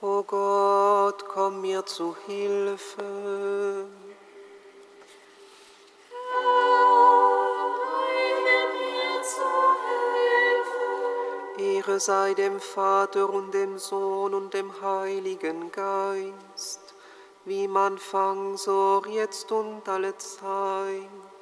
O Gott, komm mir zu Hilfe. Ehre sei dem Vater und dem Sohn und dem Heiligen Geist, wie man fang, so jetzt und alle Zeit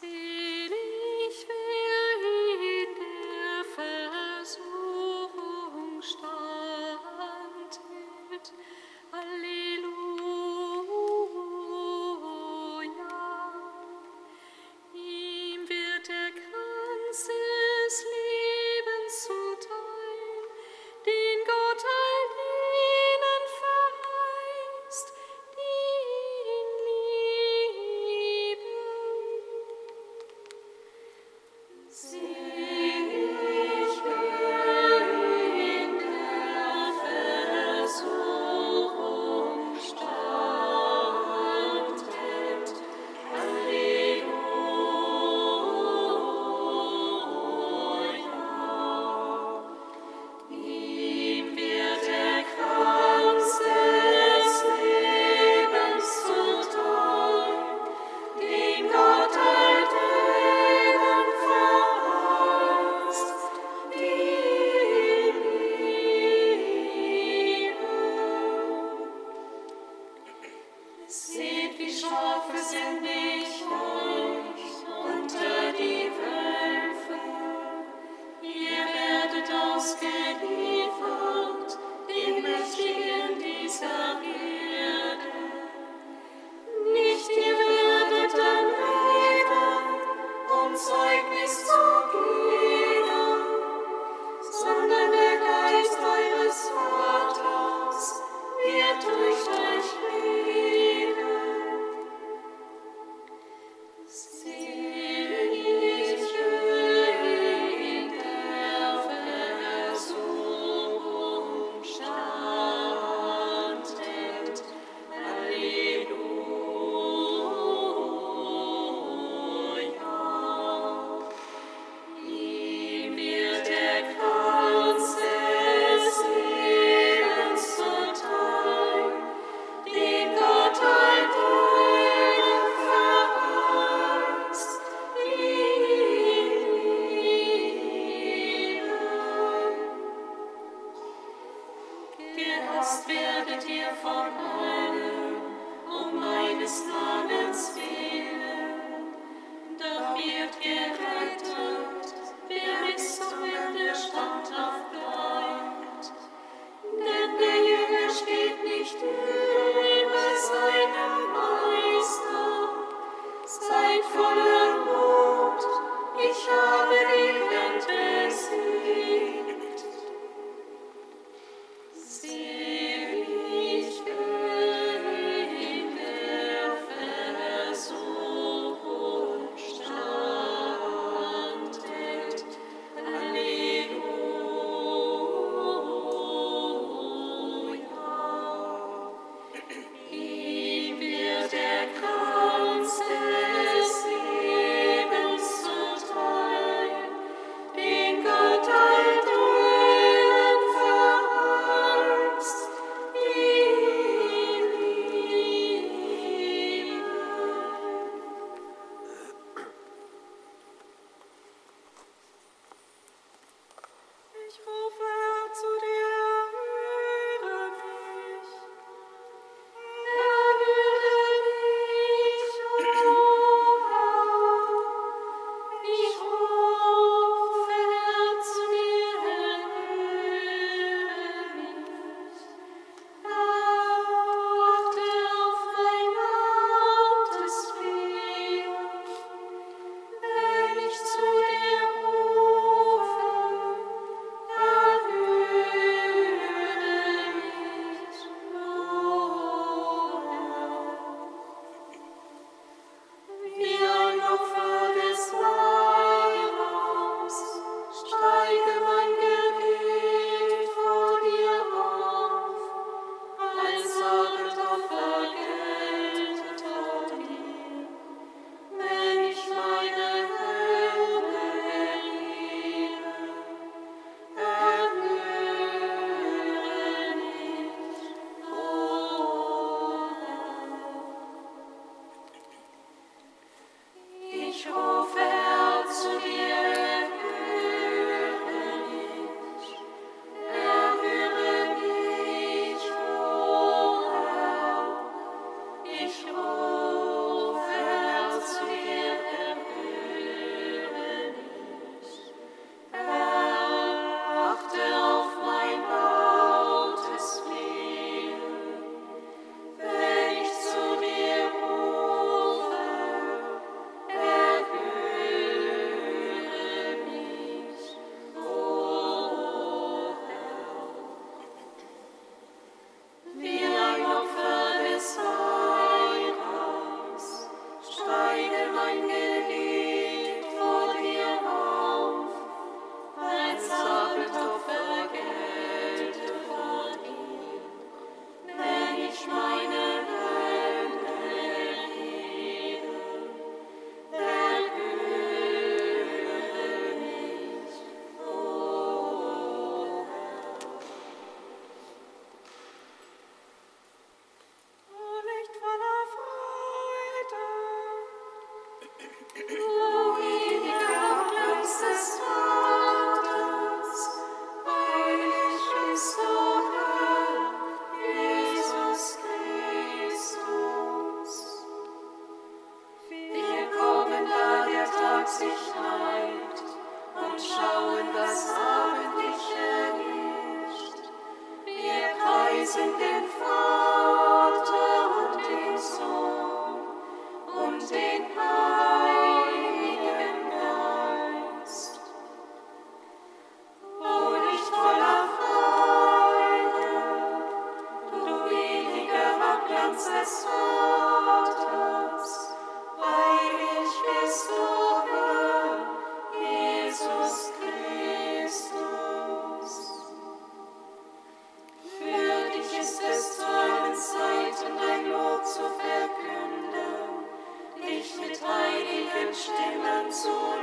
see. so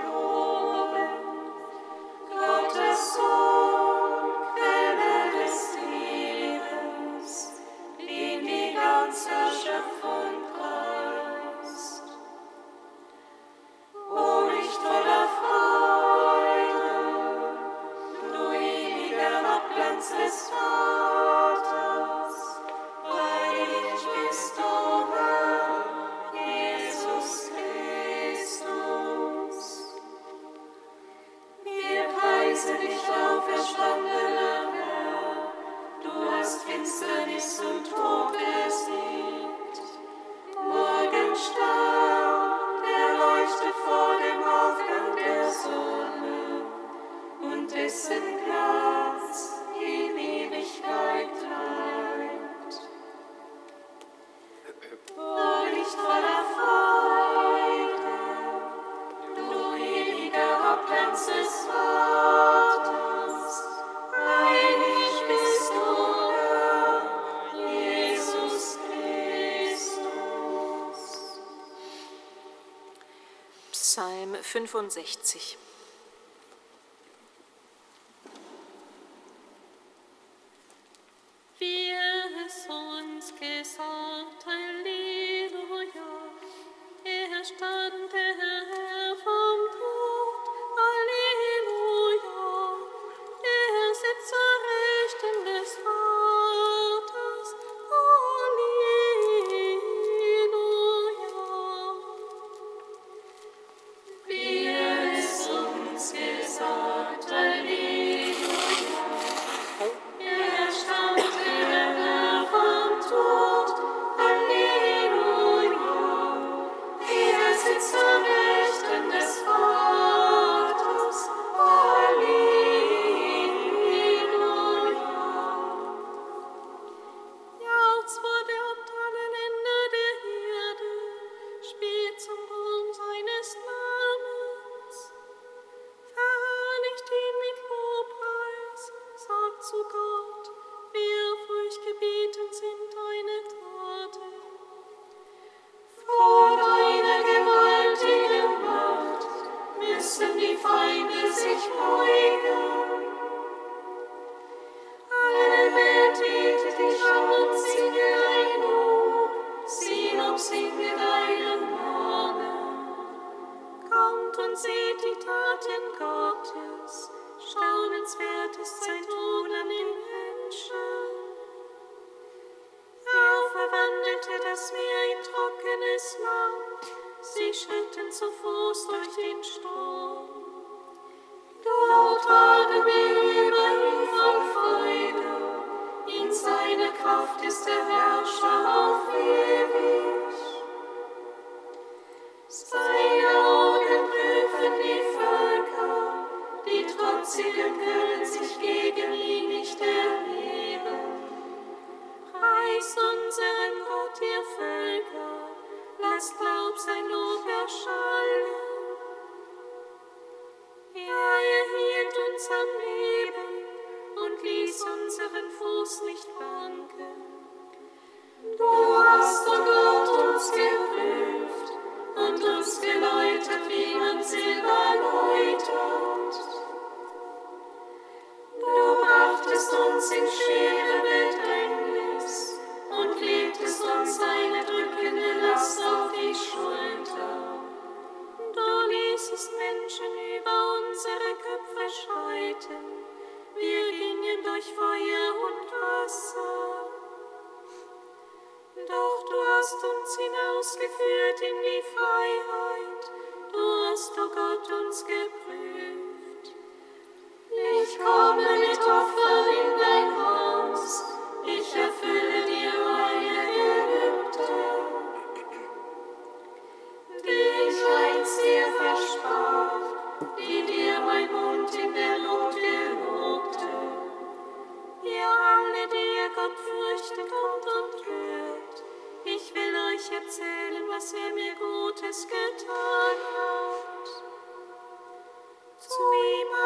65. den Sturm.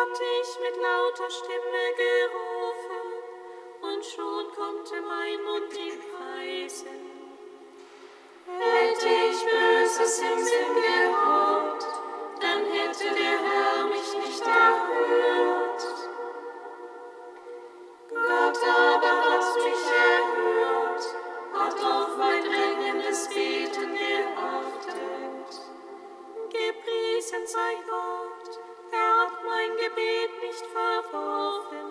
hat ich mit lauter Stimme gerufen, und schon konnte mein Mund ihn preisen. Hätte ich Böses im Sinn gehabt, dann hätte der Herr mich nicht erhört. Gott aber hat mich erhört, hat auf mein drängendes Beten geachtet. Gepriesen sei Gebet nicht verworfen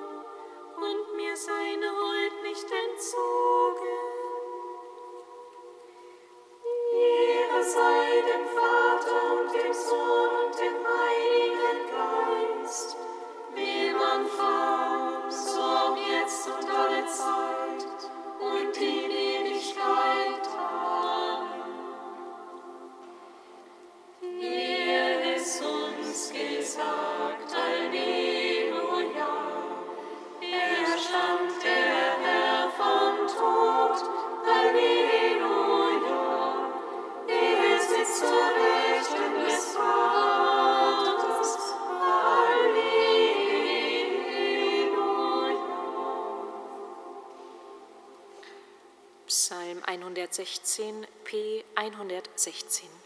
und mir seine Huld nicht entzogen. Ehre sei dem Vater und dem Sohn und dem Heiligen Geist, wie man faust, so jetzt und alle Zeit. 116 P 116.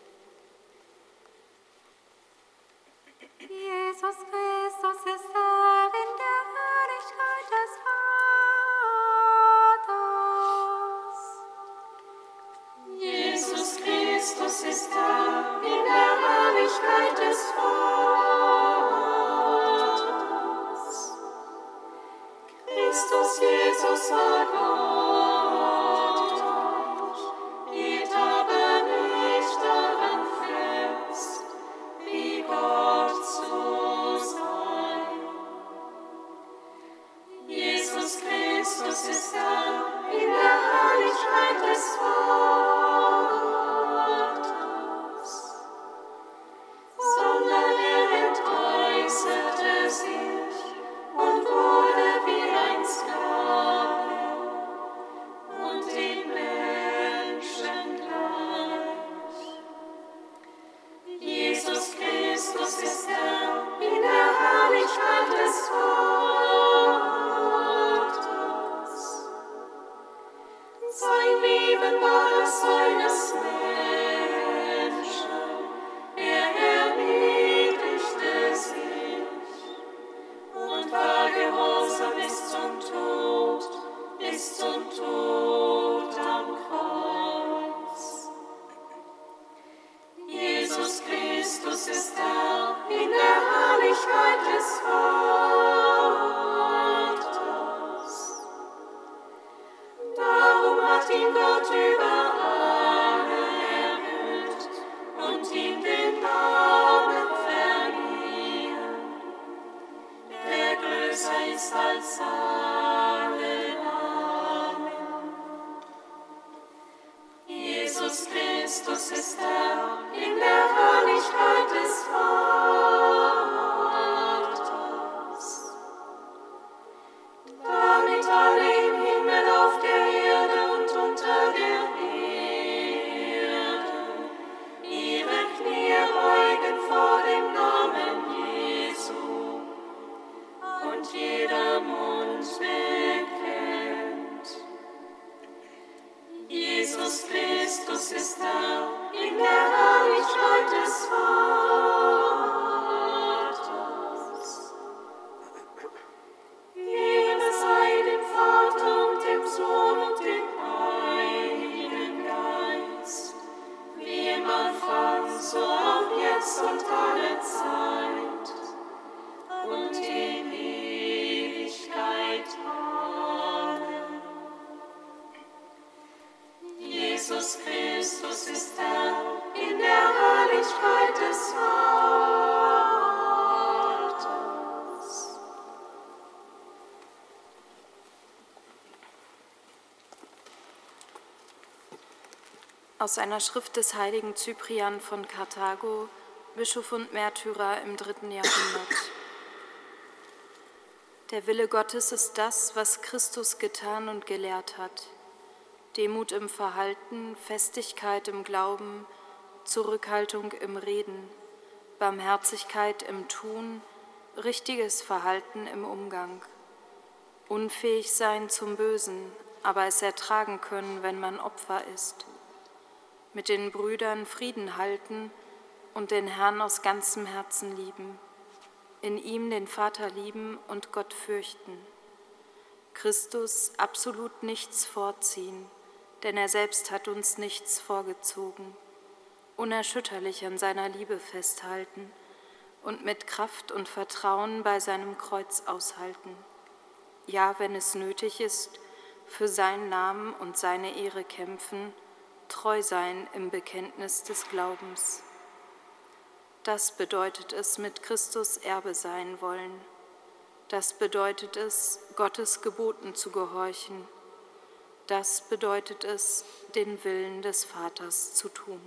Da in der Herrlichkeit des Vaters. Herrlichkeit des Aus einer Schrift des heiligen Cyprian von Karthago, Bischof und Märtyrer im dritten Jahrhundert. Der Wille Gottes ist das, was Christus getan und gelehrt hat. Demut im Verhalten, Festigkeit im Glauben, Zurückhaltung im Reden, Barmherzigkeit im Tun, richtiges Verhalten im Umgang. Unfähig sein zum Bösen, aber es ertragen können, wenn man Opfer ist. Mit den Brüdern Frieden halten und den Herrn aus ganzem Herzen lieben. In ihm den Vater lieben und Gott fürchten. Christus absolut nichts vorziehen, denn er selbst hat uns nichts vorgezogen. Unerschütterlich an seiner Liebe festhalten und mit Kraft und Vertrauen bei seinem Kreuz aushalten. Ja, wenn es nötig ist, für seinen Namen und seine Ehre kämpfen, treu sein im Bekenntnis des Glaubens. Das bedeutet es, mit Christus Erbe sein wollen. Das bedeutet es, Gottes Geboten zu gehorchen. Das bedeutet es, den Willen des Vaters zu tun.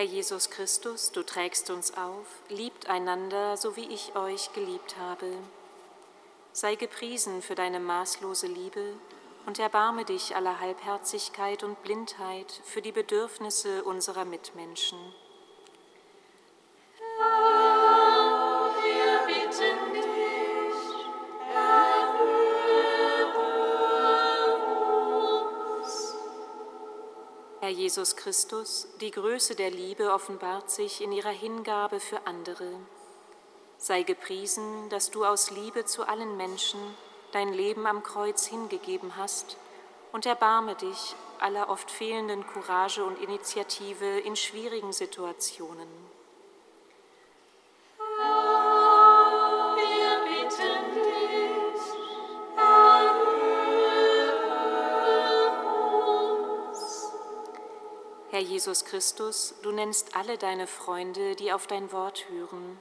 Herr Jesus Christus, du trägst uns auf, liebt einander, so wie ich euch geliebt habe. Sei gepriesen für deine maßlose Liebe und erbarme dich aller Halbherzigkeit und Blindheit für die Bedürfnisse unserer Mitmenschen. Jesus Christus, die Größe der Liebe offenbart sich in ihrer Hingabe für andere. Sei gepriesen, dass du aus Liebe zu allen Menschen dein Leben am Kreuz hingegeben hast und erbarme dich aller oft fehlenden Courage und Initiative in schwierigen Situationen. Herr Jesus Christus, du nennst alle deine Freunde, die auf dein Wort hören.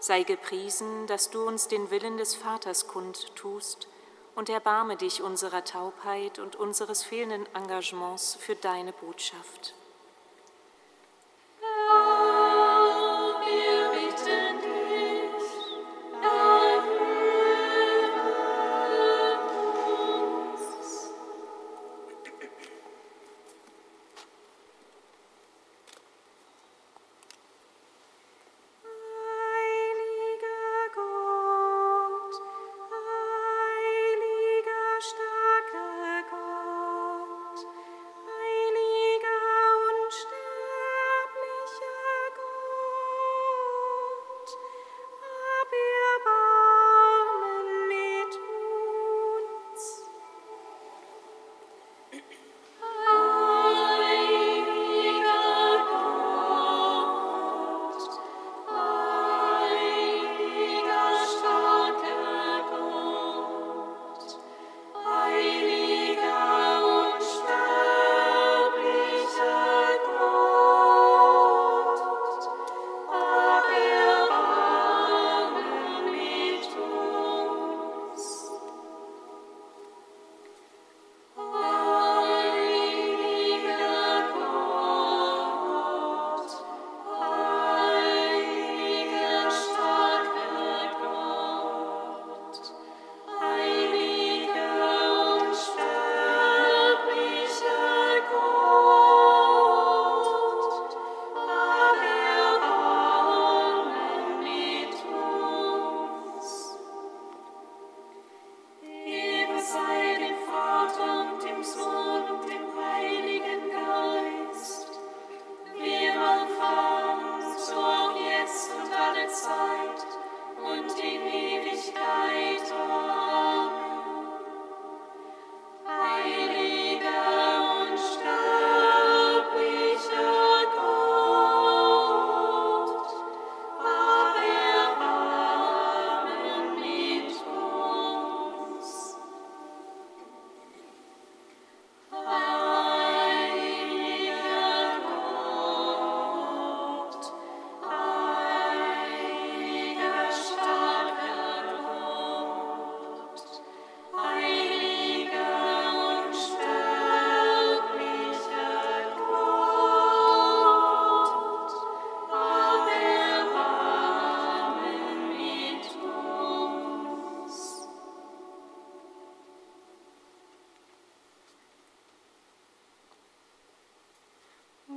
Sei gepriesen, dass du uns den Willen des Vaters kundtust und erbarme dich unserer Taubheit und unseres fehlenden Engagements für deine Botschaft.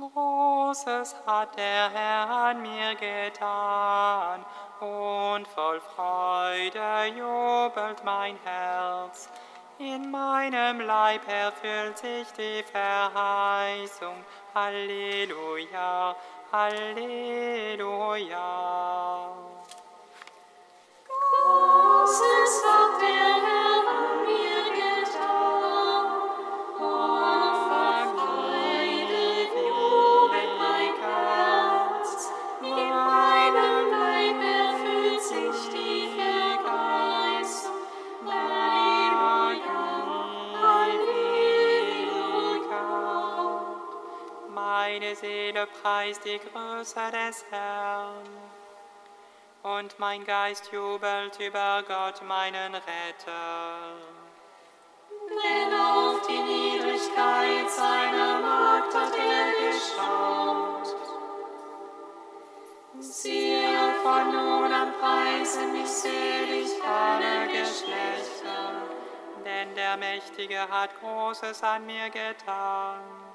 Großes hat der Herr an mir getan, und voll Freude jubelt mein Herz. In meinem Leib erfüllt sich die Verheißung. Halleluja, Halleluja. Großes hat der Herr Seele preist die Größe des Herrn. Und mein Geist jubelt über Gott, meinen Retter. Denn auf die Niedrigkeit seiner Magd hat er geschaut. Siehe, von nun an preisen mich selig alle Geschlechter. Denn der Mächtige hat Großes an mir getan,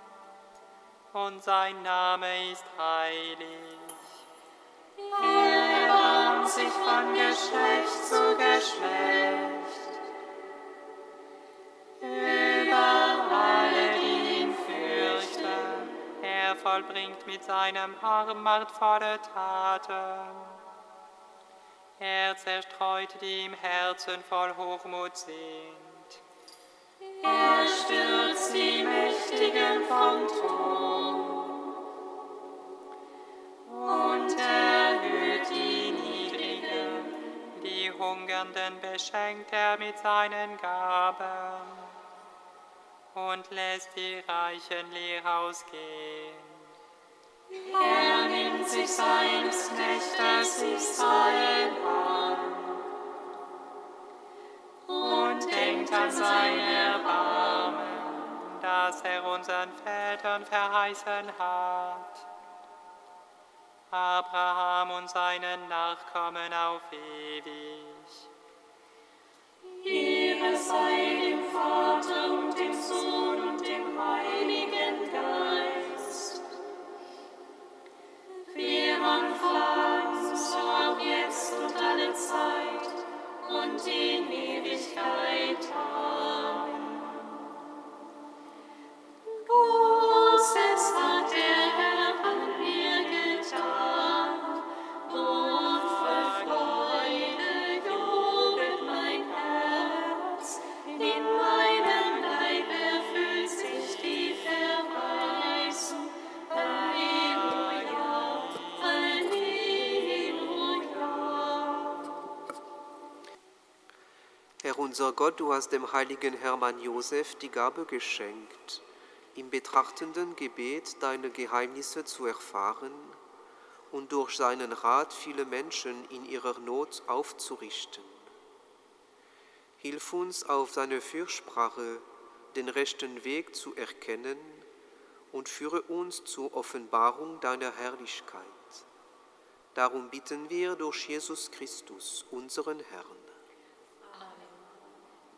und sein Name ist heilig. Er erbarmt sich von Geschlecht zu Geschlecht. Über alle, die ihn fürchten. Er vollbringt mit seinem Arm machtvolle Taten. Er zerstreut die im Herzen voll Hochmut sind. Er stürzt die Mächtigen vom Thron und erhöht die Niedrigen. Die Hungernden beschenkt er mit seinen Gaben und lässt die Reichen leer ausgehen. Er nimmt sich seines Knechtes Israel an und denkt an sein Erbarmen, das er unseren Vätern verheißen hat. Abraham und seinen Nachkommen auf ewig. Ehre sei dem Vater und dem Sohn und dem Heiligen Geist. Wie am Anfang, so auch jetzt und alle Zeit und in Ewigkeit. Amen. Unser Gott, du hast dem heiligen Hermann Josef die Gabe geschenkt, im betrachtenden Gebet deine Geheimnisse zu erfahren und durch seinen Rat viele Menschen in ihrer Not aufzurichten. Hilf uns auf seine Fürsprache den rechten Weg zu erkennen und führe uns zur Offenbarung deiner Herrlichkeit. Darum bitten wir durch Jesus Christus, unseren Herrn